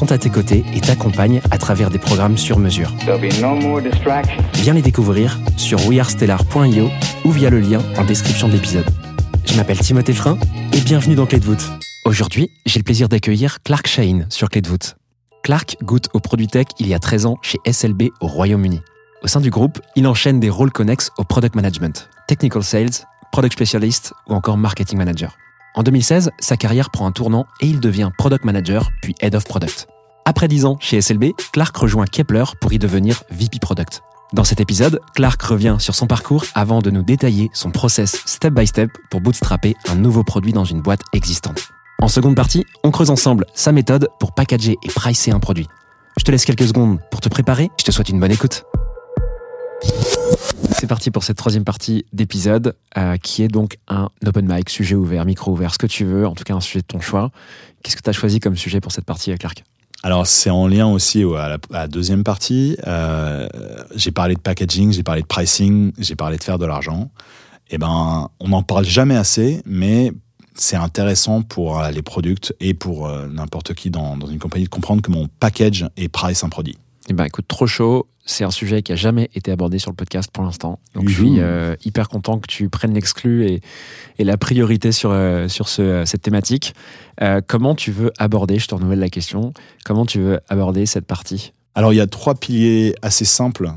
sont à tes côtés et t'accompagnent à travers des programmes sur mesure. No. Viens les découvrir sur wearestellar.io ou via le lien en description de l'épisode. Je m'appelle Timothée Frein et bienvenue dans Clé de voûte. Aujourd'hui, j'ai le plaisir d'accueillir Clark Shane sur Clé de voûte. Clark goûte au produit tech il y a 13 ans chez SLB au Royaume-Uni. Au sein du groupe, il enchaîne des rôles connexes au product management, technical sales, product specialist ou encore marketing manager. En 2016, sa carrière prend un tournant et il devient product manager puis head of product. Après 10 ans chez SLB, Clark rejoint Kepler pour y devenir VP product. Dans cet épisode, Clark revient sur son parcours avant de nous détailler son process step by step pour bootstrapper un nouveau produit dans une boîte existante. En seconde partie, on creuse ensemble sa méthode pour packager et pricer un produit. Je te laisse quelques secondes pour te préparer, je te souhaite une bonne écoute. C'est parti pour cette troisième partie d'épisode, euh, qui est donc un open mic, sujet ouvert, micro ouvert, ce que tu veux, en tout cas un sujet de ton choix. Qu'est-ce que tu as choisi comme sujet pour cette partie, euh, Clark? Alors c'est en lien aussi au- à la, à la deuxième partie. Euh, j'ai parlé de packaging, j'ai parlé de pricing, j'ai parlé de faire de l'argent. Et ben, on n'en parle jamais assez, mais c'est intéressant pour les products et pour n'importe qui dans, dans une compagnie de comprendre comment on package et price un produit. Eh ben, écoute, trop chaud. C'est un sujet qui a jamais été abordé sur le podcast pour l'instant. Donc, je suis euh, hyper content que tu prennes l'exclu et, et la priorité sur, euh, sur ce, euh, cette thématique. Euh, comment tu veux aborder, je te renouvelle la question, comment tu veux aborder cette partie? Alors il y a trois piliers assez simples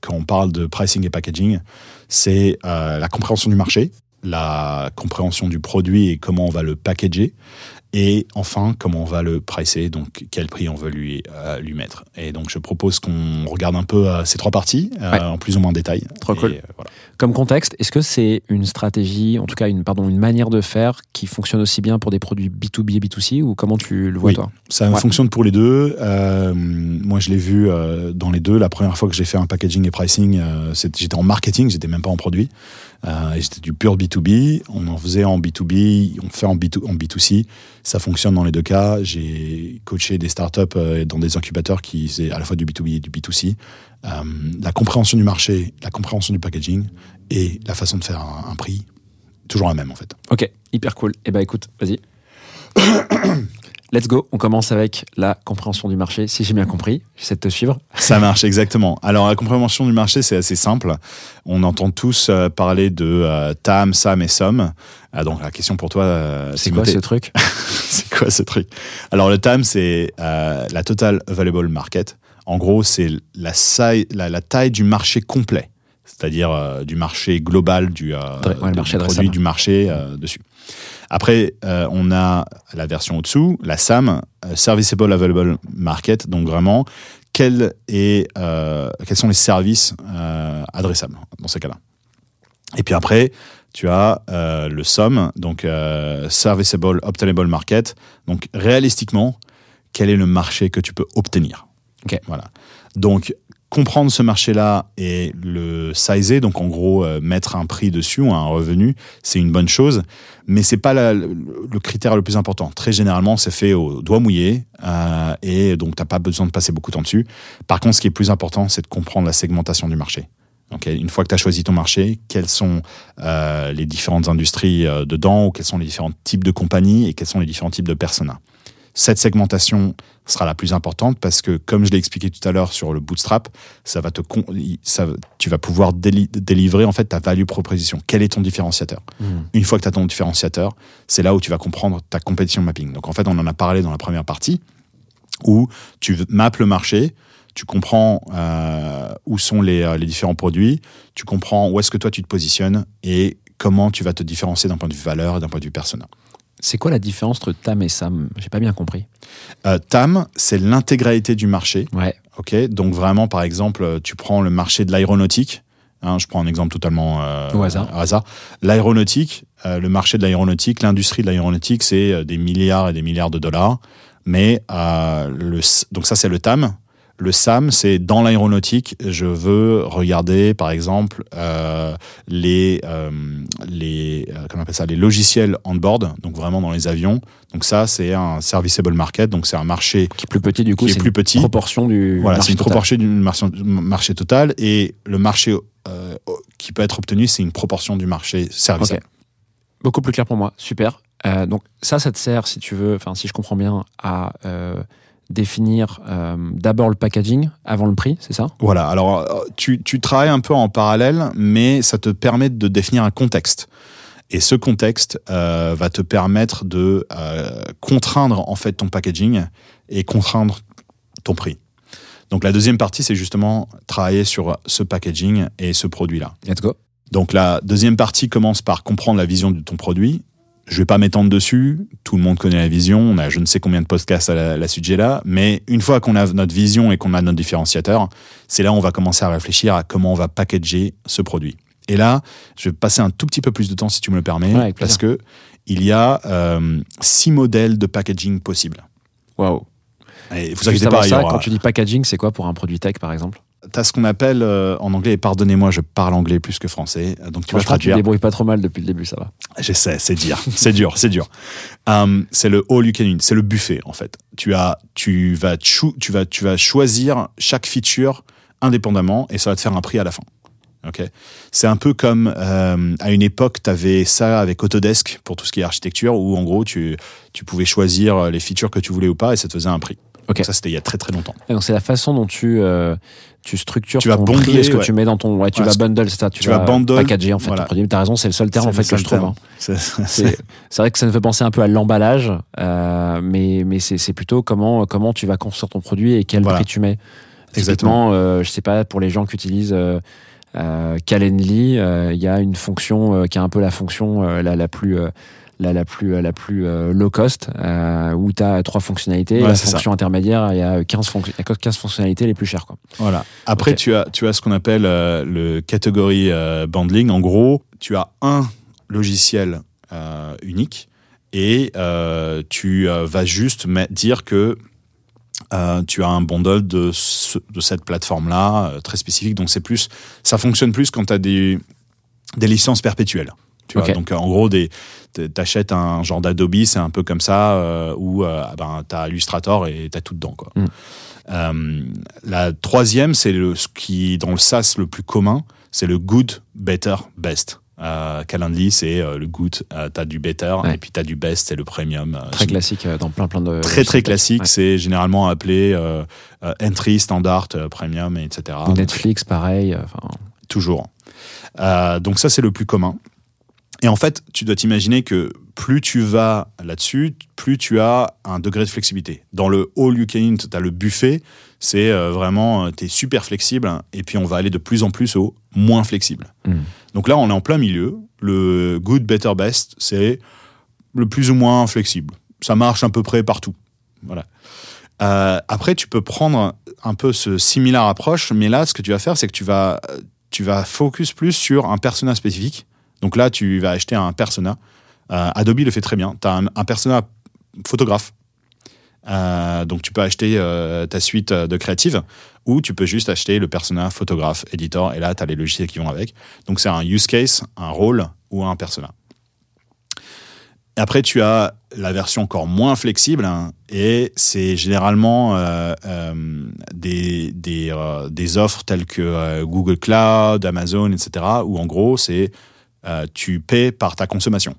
quand on parle de pricing et packaging. C'est la compréhension du marché, la compréhension du produit et comment on va le packager, et enfin comment on va le pricer, donc quel prix on veut lui, euh, lui mettre. Et donc je propose qu'on regarde un peu euh, ces trois parties euh, Ouais. en plus ou moins détail. Trop Et, cool. euh, voilà. Comme contexte, est-ce que c'est une stratégie, en tout cas une, pardon, une manière de faire qui fonctionne aussi bien pour des produits B2B et B2C ou comment tu le vois Oui. toi? Ça Ouais. fonctionne pour les deux. Euh, moi, je l'ai vu euh, dans les deux. La première fois que j'ai fait un packaging et pricing, euh, j'étais en marketing, j'étais même pas en produit. Euh, et c'était du pur B2B. On en faisait en B2B, on fait en, B2, en B2C. Ça fonctionne dans les deux cas. J'ai coaché des startups euh, dans des incubateurs qui faisaient à la fois du B2B et du B2C. Euh, la compréhension du marché, la compréhension du packaging et la façon de faire un, un prix, toujours la même en fait. Ok, hyper cool. Eh ben écoute, vas-y. Let's go. On commence avec la compréhension du marché. Si j'ai bien compris, j'essaie de te suivre. Ça marche exactement. Alors la compréhension du marché, c'est assez simple. On entend tous euh, parler de euh, TAM, SAM et SOM. Ah, donc la question pour toi, euh, C'est quoi ce truc c'est quoi ce truc? Alors le TAM, c'est euh, la Total Available Market. En gros, c'est la, saille- la, la taille du marché complet, c'est-à-dire euh, du marché global du, euh, Ouais, le du marché produit du marché euh, dessus. Après, euh, on a la version au-dessous, la SAM, euh, Serviceable Available Market. Donc vraiment, quel est, euh, quels sont les services adressables dans ces cas-là? Et puis après, tu as le SOM, donc Serviceable Obtainable Market. Donc réalistiquement, quel est le marché que tu peux obtenir? Ok. Voilà. Donc comprendre ce marché-là et le sizer, donc en gros euh, mettre un prix dessus ou un revenu, c'est une bonne chose, mais c'est pas le, critère le plus important. Très généralement, c'est fait au doigt mouillé euh, et donc t'as pas besoin de passer beaucoup de temps dessus. Par contre, ce qui est plus important, c'est de comprendre la segmentation du marché. Une fois que tu as choisi ton marché, quelles sont euh, les différentes industries dedans, ou quels sont les différents types de compagnies et quels sont les différents types de personas. Cette segmentation sera la plus importante parce que, comme je l'ai expliqué tout à l'heure sur le bootstrap, ça va te con- ça, tu vas pouvoir déli- délivrer en fait ta value proposition. Quel est ton différenciateur? Une fois que tu as ton différenciateur, c'est là où tu vas comprendre ta compétition mapping. Donc en fait, on en a parlé dans la première partie où tu mappes le marché, tu comprends euh, où sont les, euh, les différents produits, tu comprends où est-ce que toi tu te positionnes et comment tu vas te différencier d'un point de vue valeur et d'un point de vue persona. C'est quoi la différence entre TAM et SAM? J'ai pas bien compris. Euh, TAM, c'est l'intégralité du marché. Ouais. Ok, donc vraiment, par exemple, tu prends le marché de l'aéronautique. hein, je prends un exemple totalement euh, Au hasard. L'aéronautique, euh, le marché de l'aéronautique, l'industrie de l'aéronautique, c'est euh, des milliards et des milliards de dollars. Mais le, donc ça, c'est le TAM. Le SAM, c'est dans l'aéronautique, je veux regarder, par exemple, euh, les, euh, les, euh, comment on appelle ça, les logiciels on board, donc vraiment dans les avions. Donc ça, c'est un serviceable market, donc c'est un marché Qui est plus petit, du coup, c'est plus une petit. proportion du. voilà, c'est une total. proportion du marché, total et le marché euh, qui peut être obtenu, c'est une proportion du marché service. Ok. Beaucoup plus clair pour moi. Super. Donc ça, ça te sert, si tu veux, enfin si je comprends bien, à définir euh, d'abord le packaging avant le prix, c'est ça? Voilà, alors euh, tu, tu travailles un peu en parallèle, mais ça te permet de définir un contexte. Et ce contexte euh, va te permettre de euh, contraindre en fait ton packaging et contraindre ton prix. Donc la deuxième partie, c'est justement travailler sur ce packaging et ce produit-là. Let's go. Donc la deuxième partie commence par comprendre la vision de ton produit. Je vais pas m'étendre dessus. Tout le monde connaît la vision. On a je ne sais combien de podcasts à la, sujet là. Mais une fois qu'on a notre vision et qu'on a notre différenciateur, c'est là où on va commencer à réfléchir à comment on va packager ce produit. Et là, je vais passer un tout petit peu plus de temps si tu me le permets, Ouais, parce que il y a euh, six modèles de packaging possibles. Waouh. Et vous inquiétez pas, ça, aura- quand tu dis packaging, c'est quoi pour un produit tech, par exemple? T'as ce qu'on appelle euh, en anglais, et pardonnez-moi, je parle anglais plus que français, donc tu vas Franchement, tu traduire. débrouilles pas trop mal depuis le début, ça va. J'essaie, c'est dur, c'est dur, c'est dur. Euh, c'est le all you can eat, c'est le buffet en fait. Tu as, tu vas, tu vas, tu vas choisir chaque feature indépendamment et ça va te faire un prix à la fin. Ok? C'est un peu comme euh, à une époque, tu avais ça avec Autodesk pour tout ce qui est architecture, où en gros tu, tu pouvais choisir les features que tu voulais ou pas et ça te faisait un prix. Ok. Ça c'était il y a très très longtemps. Et donc c'est la façon dont tu euh, tu structures Tu vas ton prix ce que ouais. tu mets dans ton ouais tu vas bundle c'est ça tu, tu vas bundle, packager en fait voilà. ton produit t'as raison c'est le seul terme en fait que je trouve hein. C'est- vrai que ça me fait penser un peu à l'emballage euh, mais mais c'est c'est plutôt comment comment tu vas construire ton produit et quel Voilà. prix tu mets Exactement. Euh, je sais pas pour les gens qui utilisent euh, euh, Calendly euh, il y a une fonction qui est un peu la fonction la la plus la, la plus la plus euh, low cost euh, où tu as trois fonctionnalités Ouais, la ça. fonction intermédiaire il y a 15 fonc- il y a 15 fonctionnalités les plus chères quoi Voilà. Après, tu as, tu as ce qu'on appelle euh, le category euh, bundling. En gros, tu as un logiciel unique et euh, tu euh, vas juste dire que euh, tu as un bundle de, ce- de cette plateforme-là très spécifique. Donc, c'est plus, ça fonctionne plus quand tu as des, des licences perpétuelles. Tu vois, donc en gros, des, t'achètes un genre d'Adobe, c'est un peu comme ça, euh, où euh, ben, t'as Illustrator et t'as tout dedans. Quoi. Mm. Euh, la troisième, c'est ce qui, dans le SaaS, le plus commun, c'est le good, better, best. Euh, Calendly, c'est euh, le good, euh, t'as du better, Ouais. et puis t'as du best, c'est le premium. très classique dans plein plein de Très très classique, Ouais. c'est généralement appelé entry, standard, premium, etc. Netflix pareil Toujours. Donc ça, c'est le plus commun. Et en fait, tu dois t'imaginer que plus tu vas là-dessus, plus tu as un degré de flexibilité. Dans le all you can eat, tu as le buffet, c'est euh, vraiment, tu es super flexible, et puis on va aller de plus en plus au moins flexible. Mm. Donc là, on est en plein milieu. Le good, better, best, c'est le plus ou moins flexible. Ça marche à peu près partout. Voilà. Euh, après, tu peux prendre un peu ce similar approche, mais là, ce que tu vas faire, c'est que tu vas, tu vas focus plus sur un persona spécifique. Donc là, tu vas acheter un persona. Euh, Adobe le fait très bien. Tu as un, persona photographe. Euh, donc tu peux acheter euh, ta suite de créative ou tu peux juste acheter le persona photographe editor et là tu as les logiciels qui vont avec. Donc c'est un use case, un rôle ou un persona. Après, tu as la version encore moins flexible hein, et c'est généralement des, des, offres telles que Google Cloud, Amazon, etc. où en gros, c'est euh, tu paies par ta consommation.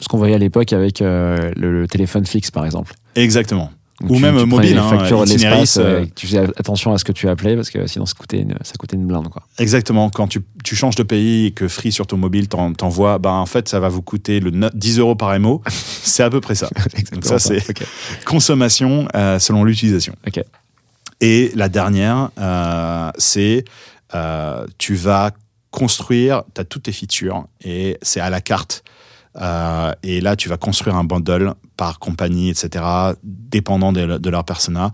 ce qu'on voyait à l'époque avec euh, le, le téléphone fixe par exemple Exactement. Donc, Ou tu- même tu mobile, les hein, factures de l'espace euh, tu faisais attention à ce que tu appelais parce que sinon ça coûtait une, ça coûtait une blinde quoi Exactement. Quand tu, tu changes de pays et que Free sur ton mobile t'en- t'envoie, bah en fait, ça va vous coûter le no- 10 euros par MO. C'est à peu près ça. Donc ça, c'est consommation selon l'utilisation. Ok. Et la dernière, c'est tu vas construire, tu as toutes tes features et c'est à la carte. Euh, et là, tu vas construire un bundle par compagnie, etc., dépendant de, de leur persona.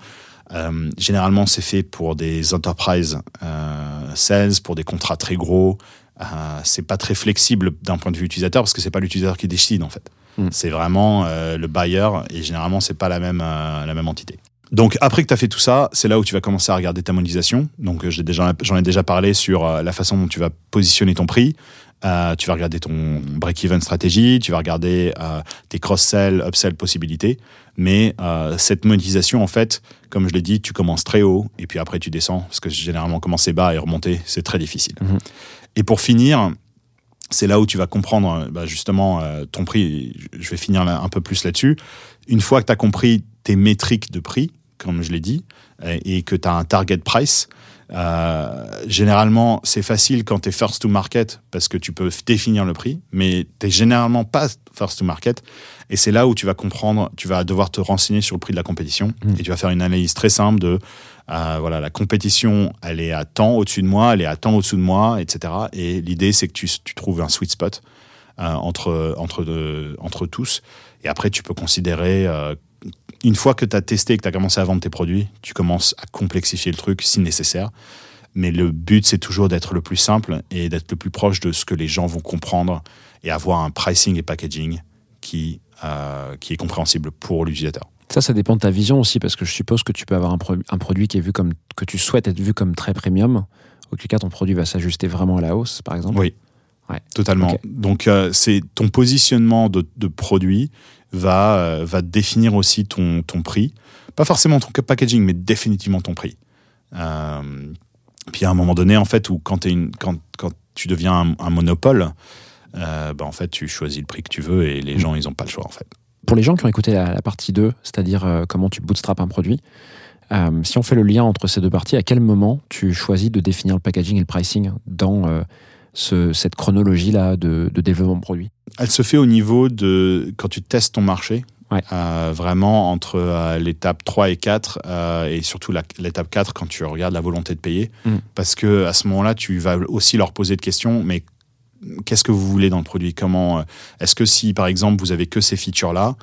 Euh, généralement, c'est fait pour des enterprise euh, sales, pour des contrats très gros. Euh, c'est pas très flexible d'un point de vue utilisateur parce que c'est pas l'utilisateur qui décide en fait. Mm. C'est vraiment le buyer et généralement c'est pas la même la même entité. Donc après que tu as fait tout ça, c'est là où tu vas commencer à regarder ta monétisation. Donc euh, j'ai déjà j'en ai déjà parlé sur euh, la façon dont tu vas positionner ton prix. Euh, tu vas regarder ton break-even stratégie, tu vas regarder euh, tes cross-sell, upsell possibilités. Mais euh, cette monétisation, en fait, comme je l'ai dit, tu commences très haut et puis après tu descends parce que généralement commencer bas et remonter, c'est très difficile. Mhm. Et pour finir, c'est là où tu vas comprendre bah, justement ton prix. Je vais finir là- un peu plus là-dessus. Une fois que tu as compris tes métriques de prix, comme je l'ai dit, euh, et que tu as un target price, euh, généralement, c'est facile quand tu es first to market parce que tu peux définir le prix, mais tu généralement pas first to market. Et c'est là où tu vas comprendre, tu vas devoir te renseigner sur le prix de la compétition Mm. et tu vas faire une analyse très simple de euh, voilà, la compétition, elle est à temps au-dessus de moi, elle est à temps au-dessous de moi, etc. Et l'idée, c'est que tu, tu trouves un sweet spot euh, entre, entre, de- entre tous. Et après, tu peux considérer, une fois que tu as testé et que tu as commencé à vendre tes produits, tu commences à complexifier le truc si nécessaire. Mais le but, c'est toujours d'être le plus simple et d'être le plus proche de ce que les gens vont comprendre et avoir un pricing et packaging qui, euh, qui est compréhensible pour l'utilisateur. Ça, ça dépend de ta vision aussi, parce que je suppose que tu peux avoir un, pro- un produit qui est vu comme que tu souhaites être vu comme très premium, auquel cas ton produit va s'ajuster vraiment à la hausse, par exemple. Oui, Ouais. totalement. Donc, euh, c'est ton positionnement de, de produit va, euh, va définir aussi ton, ton prix. Pas forcément ton packaging, mais définitivement ton prix. Euh, puis à un moment donné, en fait, où quand, t'es une, quand, quand tu deviens un, un monopole, euh, bah, en fait, tu choisis le prix que tu veux et les Mm. gens, ils n'ont pas le choix, en fait. Pour les gens qui ont écouté la, la partie 2, c'est-à-dire euh, comment tu bootstrap un produit, euh, si on fait le lien entre ces deux parties, à quel moment tu choisis de définir le packaging et le pricing dans ce- cette chronologie-là de, de développement de produit? Elle se fait au niveau de quand tu testes ton marché. Ouais. euh, vraiment entre euh, l'étape 3 et 4 euh, et surtout l'étape 4 quand tu regardes la volonté de payer Mm. parce que à ce moment-là tu vas aussi leur poser de questions mais qu'est-ce que vous voulez dans le produit? Comment est-ce que si par exemple vous avez que ces features là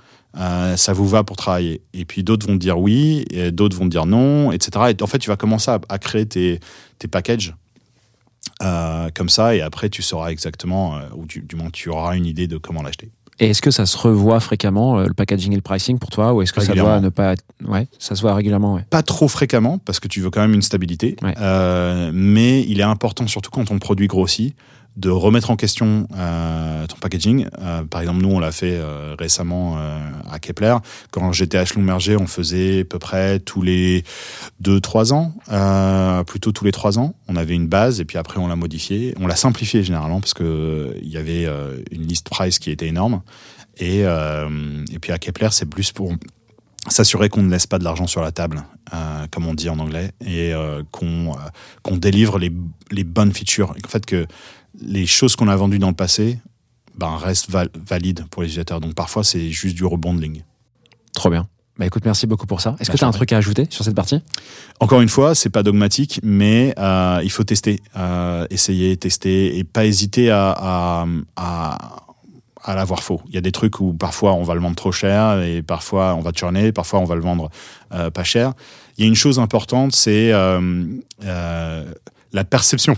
ça vous va pour travailler? Et puis d'autres vont dire oui d'autres vont dire non etc et en fait tu vas commencer à, à créer tes, tes packages euh, comme ça et après tu sauras exactement euh, ou du, du moins tu auras une idée de comment l'acheter Et est-ce que ça se revoit fréquemment, euh, le packaging et le pricing pour toi Ou est-ce que ça doit ne pas. Ouais, ça se voit régulièrement, ouais. pas trop fréquemment parce que tu veux quand même une stabilité, Ouais. Mais il est important surtout quand ton produit grossit de remettre en question euh, ton packaging. Euh, par exemple, nous on l'a fait euh, récemment à Kepler. Quand j'étais à Schlumberger, on faisait à peu près tous les 2-3 ans, plutôt tous les 3 ans. On avait une base et puis après on l'a modifié. On l'a simplifié généralement parce euh, il y avait une liste price qui était énorme. Et, et puis à Kepler, c'est plus pour s'assurer qu'on ne laisse pas de l'argent sur la table, comme on dit en anglais, et qu'on qu'on délivre les, les bonnes features. En fait, que les choses qu'on a vendues dans le passé ben, restent val- valides pour les utilisateurs. Donc parfois, c'est juste du rebonding. Trop bien. Bah écoute, merci beaucoup pour ça. Est-ce Bah, que tu as un truc à ajouter sur cette partie? Encore une fois, c'est pas dogmatique, mais euh, il faut tester, euh, essayer, tester, et pas hésiter à, à, à, à l'avoir faux. Il y a des trucs où parfois on va le vendre trop cher, et parfois on va churner, parfois on va le vendre euh, pas cher. Il y a une chose importante, c'est la perception.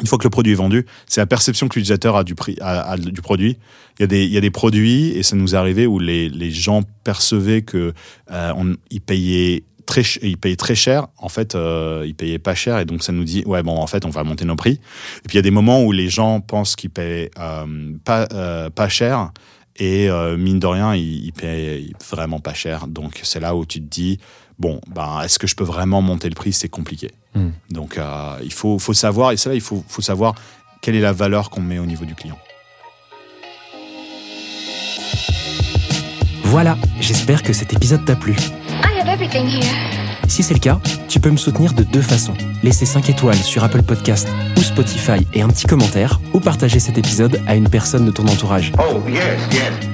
Une fois que le produit est vendu, c'est la perception que l'utilisateur a du prix, a- du produit. Il y a des, il y a des produits, et ça nous est arrivé où les, les gens percevaient que euh, on, ils payaient très, ils payaient très cher. En fait, euh, ils payaient pas cher, et donc ça nous dit, ouais, bon, en fait, on va monter nos prix. Et puis il y a des moments où les gens pensent qu'ils paient euh, pas, euh, pas cher, et euh, mine de rien, ils, ils paient vraiment pas cher. Donc c'est là où tu te dis, bon, ben, est-ce que je peux vraiment monter le prix? C'est compliqué. Hmm. Donc euh, il faut, faut savoir, et c'est là, il faut, faut savoir quelle est la valeur qu'on met au niveau du client. Voilà, j'espère que cet épisode t'a plu. I have everything here. Si c'est le cas, tu peux me soutenir de deux façons. Laisser 5 étoiles sur Apple Podcast ou Spotify et un petit commentaire, ou partager cet épisode à une personne de ton entourage. Oh, yes, yes.